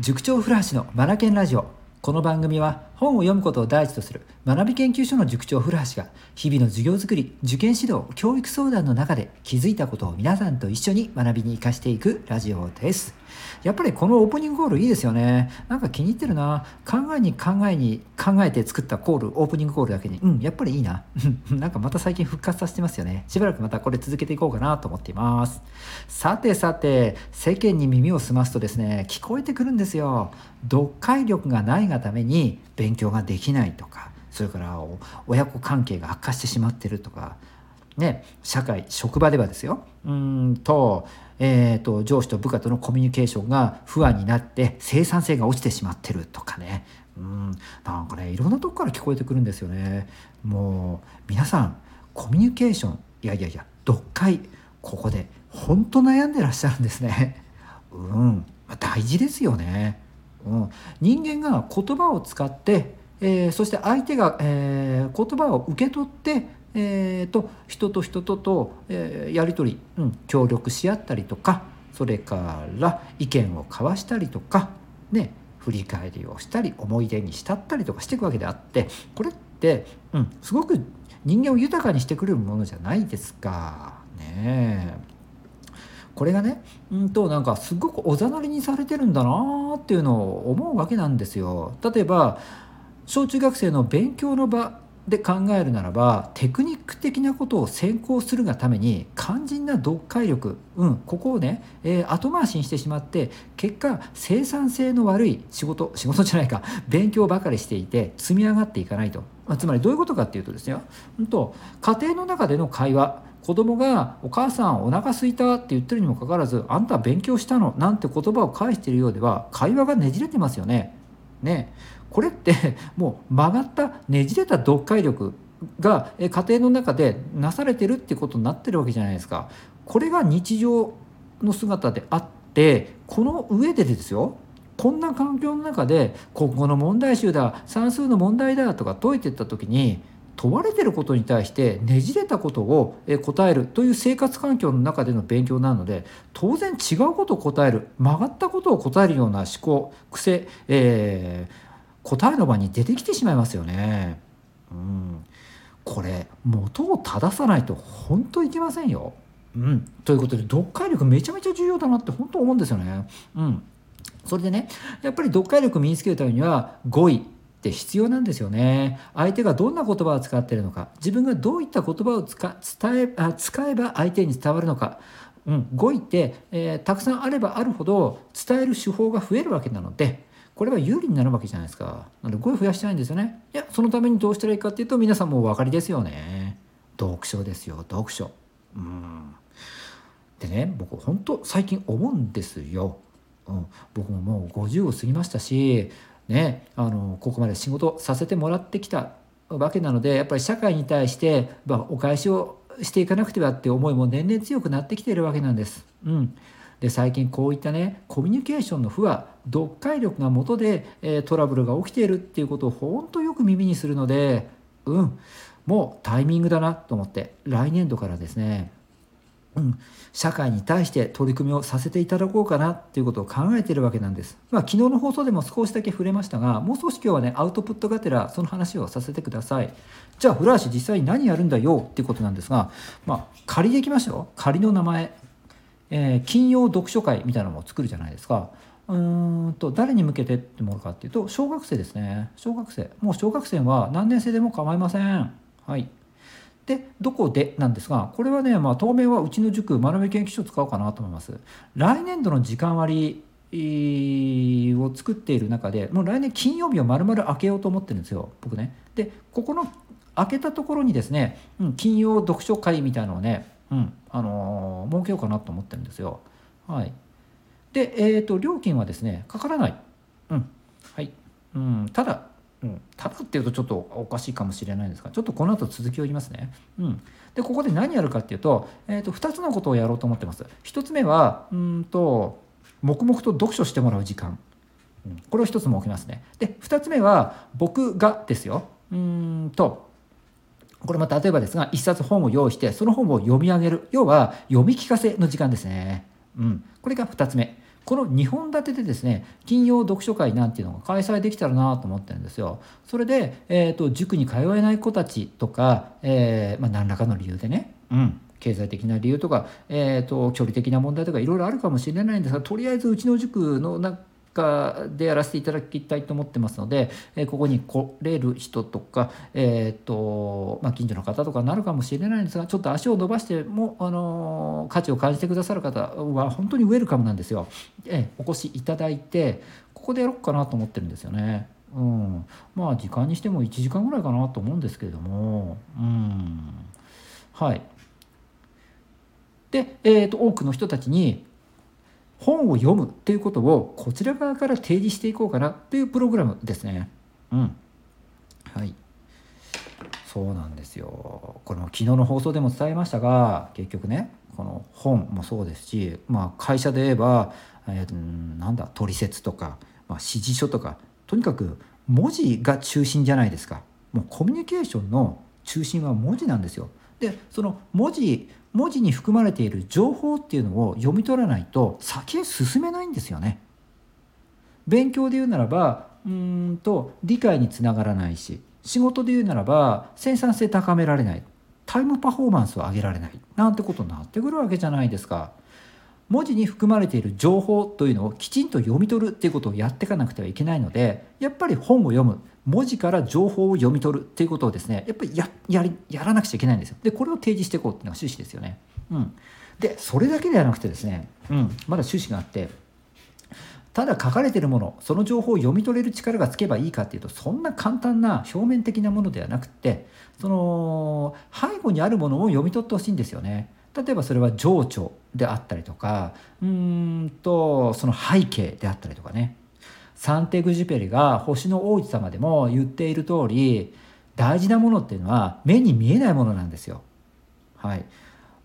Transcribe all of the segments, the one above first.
塾長古橋のマナケンラジオ。この番組は本を読むことを第一とする。学び研究所の塾長古橋が日々の授業づくり受験指導教育相談の中で気づいたことを皆さんと一緒に学びに生かしていくラジオです。やっぱりこのオープニングコールいいですよね。なんか気に入ってるな。考えに考えに考えて作ったコールオープニングコールだけに。うんやっぱりいいな。なんかまた最近復活させてますよね。しばらくまたこれ続けていこうかなと思っています。さてさて世間に耳を澄ますとですね聞こえてくるんですよ。読解力がないがために勉勉強ができないとかそれから親子関係が悪化してしまってるとかね社会職場ではですよ。うんと,、えーと、上司と部下とのコミュニケーションが不安になって生産性が落ちてしまってるとかね。うんなんかねいろんなとこから聞こえてくるんですよね。もう皆さんコミュニケーションいやいやいや読解ここで本当悩んでらっしゃるんですね。うん大事ですよね。うん、人間が言葉を使って、えー、そして相手が、えー、言葉を受け取って、えーと、人と人とと、えー、やり取り、うん、協力し合ったりとかそれから意見を交わしたりとかね振り返りをしたり思い出に浸ったりとかしていくわけであってこれって、うん、すごく人間を豊かにしてくれるものじゃないですか。ねえ。これがねうんとなんかすごくおざなりにされてるんだなっていうのを思うわけなんですよ。例えば小中学生の勉強の場で考えるならばテクニック的なことを先行するがために肝心な読解力、うん、ここをね、えー、後回しにしてしまって結果生産性の悪い仕事仕事じゃないか勉強ばかりしていて積み上がっていかないと、まあ、つまりどういうことかっていうとですよ、うんと、と家庭の中での会話子供が「お母さんお腹すいた」って言ってるにもかかわらず「あんた勉強したの?」なんて言葉を返しているようでは会話がねじれてますよね。ねこれって もう曲がったねじれた読解力が家庭の中でなされてるってことになってるわけじゃないですか。これが日常の姿であってこの上でですよこんな環境の中で国語の問題集だ算数の問題だとか解いてった時に問われてることに対してねじれたことを答えるという生活環境の中での勉強なので当然違うことを答える曲がったことを答えるような思考癖、えー、答えの場に出てきてしまいますよね。うん、これ元を正さないと本当いけませんよ。うん、ということで読解力めちゃめちゃ重要だなって本当思うんですよね。うん、それでねやっぱり読解力身につけるためには語彙って必要なんですよね。相手がどんな言葉を使ってるのか自分がどういった言葉を使伝えあ使えば相手に伝わるのか、うん、語彙って、えー、たくさんあればあるほど伝える手法が増えるわけなのでこれは有利になるわけじゃないですか。なので語彙増やしたいんですよね。いやそのためにどうしたらいいかっていうと皆さんもお分かりですよね。読書ですよ読書。うん。でね僕本当最近思うんですよ、うん、僕ももう50を過ぎましたしね、あのここまで仕事させてもらってきたわけなのでやっぱり社会に対して、まあ、お返しをしていかなくてはって思いも年々強くなってきているわけなんです。うん、で最近こういったねコミュニケーションの不和読解力が元で、えー、トラブルが起きているっていうことを本当よく耳にするのでうんもうタイミングだなと思って来年度からですねうん、社会に対して取り組みをさせていただこうかなっていうことを考えているわけなんです。まあ、昨日の放送でも少しだけ触れましたが、もう少し今日はね、アウトプットがてらその話をさせてください。じゃあ、古橋実際に何やるんだよっていうことなんですが、まあ、仮でいきましょう。仮の名前。えー、金曜読書会みたいなのを作るじゃないですか。うーんと誰に向けてってものかっていうと小学生ですね小学生もう小学生は何年生でも構いませんはいでどこでなんですがこれはね、まあ、当面はうちの塾学び研究所使おうかなと思います。来年度の時間割を作っている中でもう来年金曜日を丸々開けようと思ってるんですよ僕ね。でここの開けたところにですね、うん、金曜読書会みたいなのをね、うんあのー、設けようかなと思ってるんですよ。はい。でえっ、ー、と料金はですねかからない。うん。はい。うん。ただうん、ただっていうとちょっとおかしいかもしれないんですがちょっとこの後続きを言いますね。うん、でここで何やるかっていうと,、えーと、2つのことをやろうと思ってます。1つ目はうんと黙々と読書してもらう時間、うん、これを1つ設けますね。で2つ目は僕がですようんとこれも例えばですが1冊本を用意してその本を読み上げる要は読み聞かせの時間ですね。うん、これが2つ目。この2本立てでですね金曜読書会なんていうのが開催できたらなと思ってるんですよ。それで、えーと、塾に通えない子たちとか、えーまあ、何らかの理由でね、うん、経済的な理由とか、えーと、距離的な問題とかいろいろあるかもしれないんですがとりあえずうちの塾の中でやらせていただきたいと思ってますので、え、ここに来れる人とか、えーとまあ、近所の方とかなるかもしれないんですがちょっと足を伸ばしても、あの、価値を感じてくださる方は本当にウェルカムなんですよ。え、お越しいただいてここでやろうかなと思ってるんですよね。うん、まあ時間にしても1時間ぐらいかなと思うんですけれども、うん、はいで、えーと、多くの人たちに本を読むっていうことをこちら側から提示していこうかなというプログラムですね。うん。はい。そうなんですよ。これも昨日の放送でも伝えましたが、結局ね、この本もそうですし、まあ、会社で言えば、えー、なんだ取説とか、まあ、指示書とかとにかく文字が中心じゃないですか。もうコミュニケーションの中心は文字なんですよ。でその文字文字に含まれている情報っていうのを読み取らないと先へ進めないんですよね。勉強で言うならばうんと理解につながらないし仕事で言うならば生産性高められないタイムパフォーマンスを上げられないなんてことになってくるわけじゃないですか。文字に含まれている情報というのをきちんと読み取るっていうことをやっていかなくてはいけないのでやっぱり本を読む文字から情報を読み取るっていうことをですねやっぱりややりやらなくちゃいけないんですよ。でこれを提示していこうっていうのが趣旨ですよね、うん、でそれだけではなくてですね、うん、まだ趣旨があってただ書かれているものその情報を読み取れる力がつけばいいかっていうとそんな簡単な表面的なものではなくってその背後にあるものを読み取ってほしいんですよね。例えばそれは情緒であったりとかうんとその背景であったりとかね。サンテグジュペリが星の王子様でも言っている通り大事なものっていうのは目に見えないものなんですよ。はい、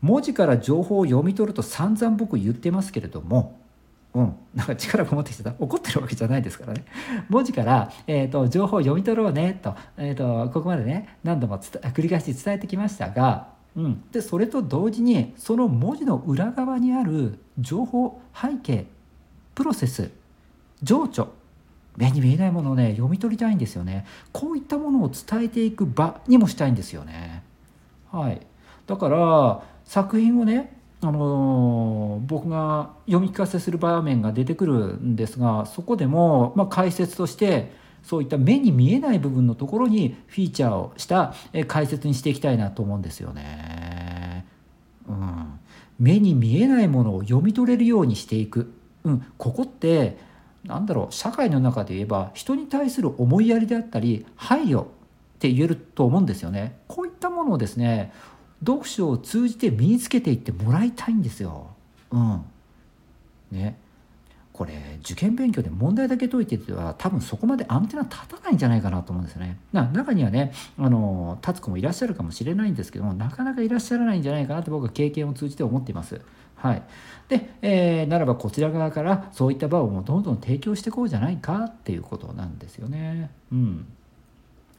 文字から情報を読み取ると散々僕言ってますけれども、うん、なんか力が持ってきてた。怒ってるわけじゃないですからね。文字から、えーと、情報を読み取ろうねと,、えーと、ここまでね何度も繰り返し伝えてきましたが、うん、でそれと同時にその文字の裏側にある情報背景プロセス情緒目に見えないものをね読み取りたいんですよね。こういったものを伝えていく場にもしたいんですよね。はい。だから作品をねあのー、僕が読み聞かせする場面が出てくるんですがそこでも、まあ、解説としてそういった目に見えない部分のところにフィーチャーをした解説にしていきたいなと思うんですよね。うん、目に見えないものを読み取れるようにしていく、うん、ここってなんだろう社会の中で言えば人に対する思いやりであったり配慮って言えると思うんですよね。こういったものをですね読書を通じて身につけていってもらいたいんですよ。うん。ね。これ受験勉強で問題だけ解いてては多分そこまでアンテナ立たないんじゃないかなと思うんですよね。な中にはねあの立つ子もいらっしゃるかもしれないんですけどもなかなかいらっしゃらないんじゃないかなと僕は経験を通じて思っています。はい、で、えー、ならばこちら側からそういった場をもうどんどん提供していこうじゃないかっていうことなんですよね。うん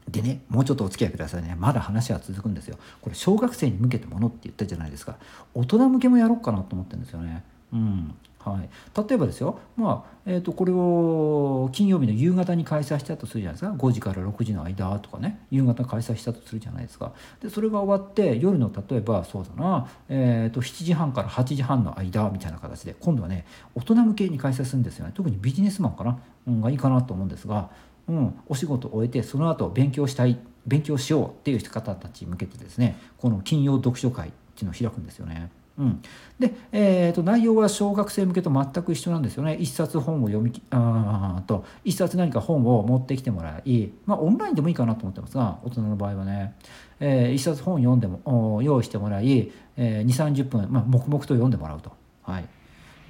でね、もうちょっとお付き合いくださいね。まだ話は続くんですよ。これ、小学生に向けてものって言ったじゃないですか。大人向けもやろうかなと思ってるんですよね。うん。はい、例えばですよ、まあえーと、これを金曜日の夕方に開催したとするじゃないですか。5時から6時の間とかね。夕方開催したとするじゃないですか。でそれが終わって夜の例えばそうだな、えーと、7時半から8時半の間みたいな形で今度はね大人向けに開催するんですよね。特にビジネスマンかな、うん、がいいかなと思うんですが、うん、お仕事を終えてその後勉強したい勉強しようっていう方たちに向けてですねこの金曜読書会っていうのを開くんですよね。うん、で、えーと、内容は小学生向けと全く一緒なんですよね。一冊本を読みあと一冊何か本を持ってきてもらい、まあ、オンラインでもいいかなと思ってますが大人の場合はね、えー、一冊本読んでも用意してもらい、えー、2 3 0分、まあ、黙々と読んでもらうと、はい、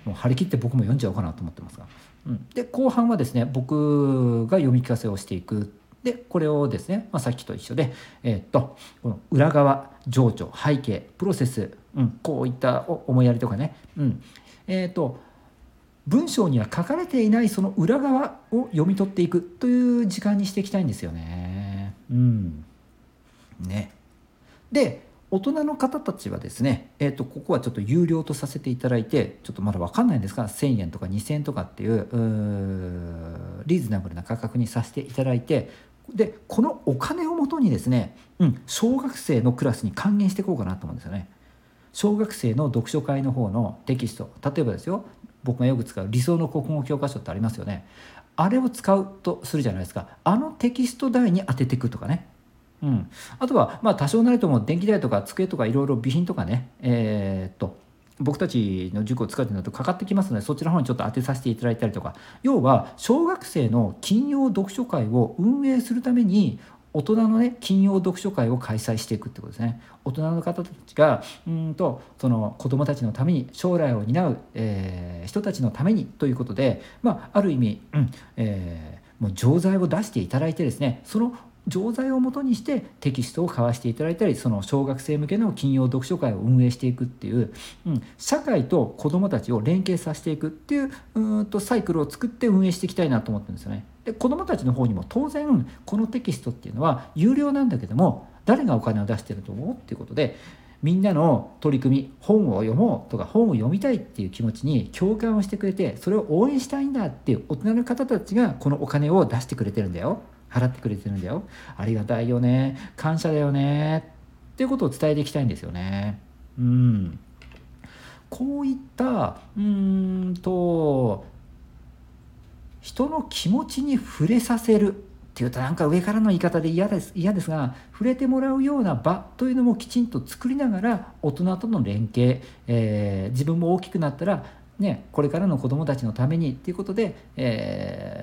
もう張り切って僕も読んじゃおうかなと思ってますが、うん、で後半はですね僕が読み聞かせをしていく。でこれをですね、まあ、さっきと一緒で、えー、っとこの裏側情緒背景プロセス、うん、こういった思いやりとかね、うん。えー、っと文章には書かれていないその裏側を読み取っていくという時間にしていきたいんですよね。うん、ね。で大人の方たちはですね、えーと、ここはちょっと有料とさせていただいてちょっとまだ分かんないんですが1000円とか2000円とかっていうリーズナブルな価格にさせていただいてでこのお金をもとにですね、うん、小学生のクラスに還元していこうかなと思うんですよね。小学生の読書会の方のテキスト。例えばですよ僕がよく使う理想の国語教科書ってありますよね。あれを使うとするじゃないですか。あのテキスト代に当てていくとかね。うん、あとは、まあ、多少なりとも電気代とか机とかいろいろ備品とかね、えー、っと僕たちの塾を使ってるとかかってきますのでそちらの方にちょっと当てさせていただいたりとか。要は小学生の金曜読書会を運営するために大人のね金曜読書会を開催していくってことですね大人の方たちがうんとその子どもたちのために将来を担う、えー、人たちのためにということで、まあ、ある意味、うんえー、もう錠剤を出していただいてですねその錠剤をもとにしてテキストを交わしていただいたりその小学生向けの金曜読書会を運営していくっていう、うん、社会と子どもたちを連携させていくっていううんとサイクルを作って運営していきたいなと思ってるんですよね。で子どもたちの方にも当然このテキストっていうのは有料なんだけども誰がお金を出してると思う？っていうことでみんなの取り組み本を読もうとか本を読みたいっていう気持ちに共感をしてくれてそれを応援したいんだっていう大人の方たちがこのお金を出してくれてるんだよ。払ってくれてるんだよ。ありがたいよね。感謝だよね。っていうことを伝えていきたいんですよね。うん。こういったうーんと人の気持ちに触れさせるっていうとなんか上からの言い方で嫌です嫌ですが触れてもらうような場というのもきちんと作りながら大人との連携、えー、自分も大きくなったらね、これからの子どもたちのためにっていうことで、えー、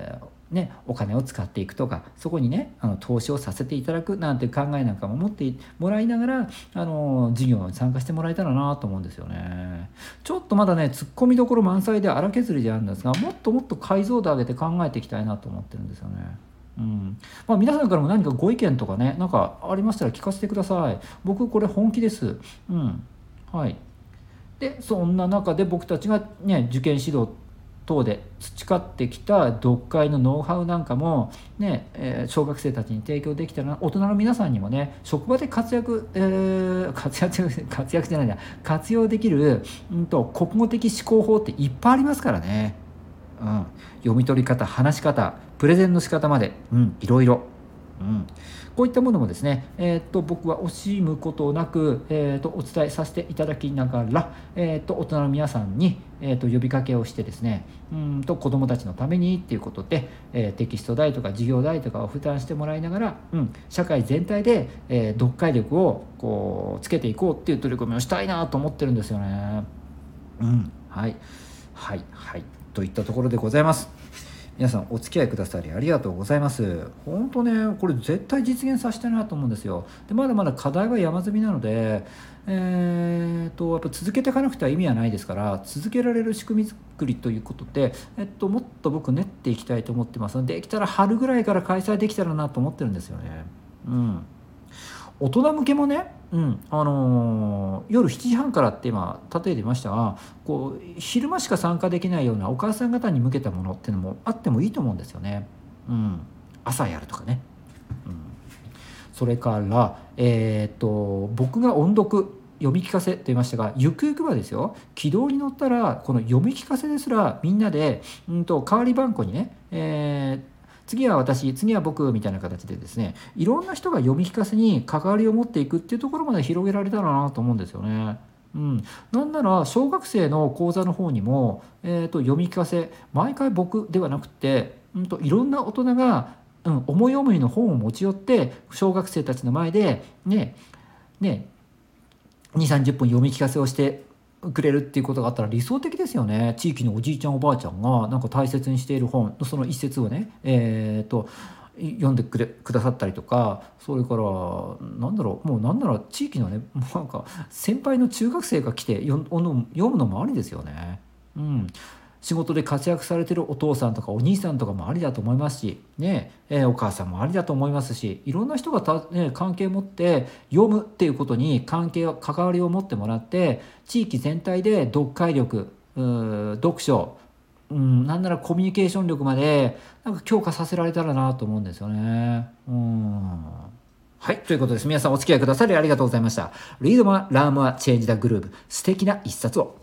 ね、お金を使っていくとかそこにねあの投資をさせていただくなんて考えなんかも持ってもらいながらあの事業に参加してもらえたらなと思うんですよね。ちょっとまだねツッコミどころ満載で荒削りであるんですがもっともっと解像度上げて考えていきたいなと思ってるんですよね。うん。まあ、皆さんからも何かご意見とかね何かありましたら聞かせてください。僕これ本気です。うん。はい。でそんな中で僕たちがね受験指導等で培ってきた読解のノウハウなんかも、ねえ、小学生たちに提供できたら大人の皆さんにもね職場で活躍、えー、活躍 活躍じゃないんだ活用できる、うんと、国語的思考法っていっぱいありますからね、うん、読み取り方話し方プレゼンの仕方まで、うん、いろいろ。うん。こういったものもですね、えー、と僕は惜しむことなく、えー、とお伝えさせていただきながら、えー、と大人の皆さんに、えー、と呼びかけをしてですねうんと子どもたちのためにっていうことで、え、テキスト代とか授業代とかを負担してもらいながら、うん、社会全体で、え、読解力をこうつけていこうっていう取り組みをしたいなと思ってるんですよね。うん、はいはいはいといったところでございます。皆さんお付き合いくださりありがとうございます。本当ねこれ絶対実現させたいなと思うんですよ。でまだまだ課題は山積みなのでえーと、やっぱ続けていかなくては意味はないですから続けられる仕組み作りということで、えっと、もっと僕練っていきたいと思ってます。のでできたら春ぐらいから開催できたらなと思ってるんですよね。うん。大人向けもね、うんあのー、夜7時半からって今例えてましたがこう昼間しか参加できないようなお母さん方に向けたものっていうのもあってもいいと思うんですよね。うん、朝やるとかね。うん、それから、えーと、僕が音読読み聞かせと言いましたがゆくゆくはですよ軌道に乗ったらこの読み聞かせですらみんなで、うんと、代わり番号にね、えー次は私次は僕みたいな形でですねいろんな人が読み聞かせに関わりを持っていくっていうところまで広げられたらなと思うんですよね。うん、なんなら小学生の講座の方にも、えーと、読み聞かせ毎回僕ではなくて、うんと、いろんな大人が、うん、思い思いの本を持ち寄って小学生たちの前でねね2 3 0分読み聞かせをしてくれるっていうことがあったら理想的ですよね地域のおじいちゃんおばあちゃんがなんか大切にしている本のその一節をねえー、と読んでくれくださったりとかそれからなんだろうもうなんなら地域のねもうなんか先輩の中学生が来て読むのもありですよね。うん仕事で活躍されてるお父さんとかお兄さんとかもありだと思いますし、ねえ、お母さんもありだと思いますしいろんな人がた、ね、関係を持って読むっていうことに関係関わりを持ってもらって地域全体で読解力読書うん、なんならコミュニケーション力までなんか強化させられたらなと思うんですよね。うんはい。ということです。皆さんお付き合いくださりありがとうございました。Read more, learn more, change the groove. 素敵な一冊を。